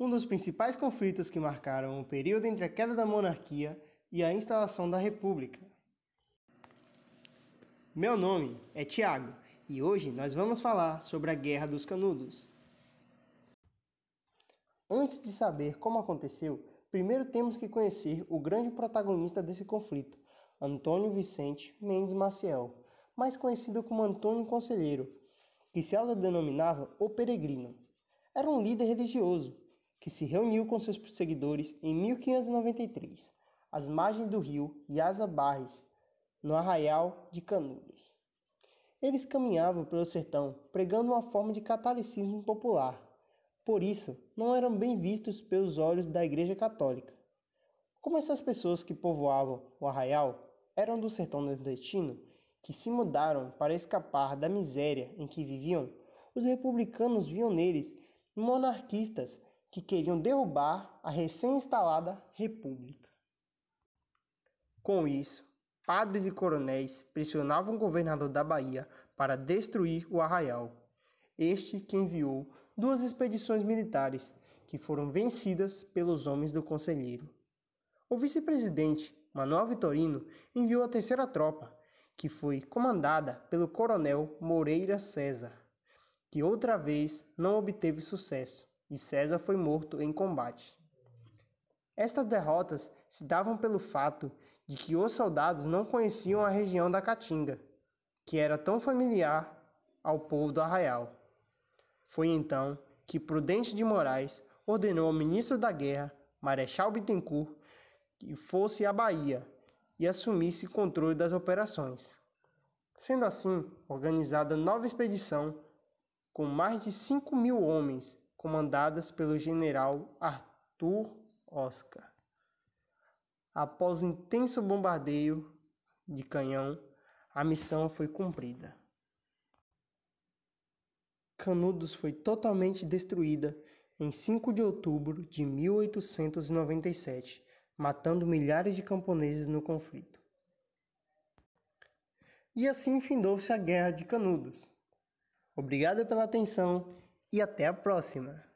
um dos principais conflitos que marcaram o período entre a queda da monarquia e a instalação da república. Meu nome é Tiago e hoje nós vamos falar sobre a Guerra dos Canudos. Antes de saber como aconteceu, primeiro temos que conhecer o grande protagonista desse conflito, Antônio Vicente Mendes Maciel, mais conhecido como Antônio Conselheiro, que se autodenominava O Peregrino. Era um líder religioso que se reuniu com seus seguidores em 1593, às margens do rio Yaza Barres, no arraial de Canudos. Eles caminhavam pelo sertão pregando uma forma de catolicismo popular. Por isso, não eram bem vistos pelos olhos da Igreja Católica. Como essas pessoas que povoavam o arraial eram do sertão nordestino, que se mudaram para escapar da miséria em que viviam, os republicanos viam neles monarquistas que queriam derrubar a recém-instalada república. Com isso, padres e coronéis pressionavam o governador da Bahia para destruir o arraial. Este que enviou duas expedições militares que foram vencidas pelos homens do conselheiro. O vice-presidente, Manuel Vitorino, enviou a terceira tropa, que foi comandada pelo coronel Moreira César, que outra vez não obteve sucesso e César foi morto em combate. Estas derrotas se davam pelo fato de que os soldados não conheciam a região da Caatinga, que era tão familiar ao povo do Arraial. Foi então que Prudente de Moraes ordenou ao ministro da Guerra, Marechal Bittencourt, que fosse à Bahia e assumisse controle das operações. Sendo assim, organizada nova expedição com mais de 5 mil homens comandadas pelo general Arthur Oscar. Após intenso bombardeio de canhão, a missão foi cumprida. Canudos foi totalmente destruída em 5 de outubro de 1897, matando milhares de camponeses no conflito. E assim findou-se a Guerra de Canudos. Obrigado pela atenção e até a próxima!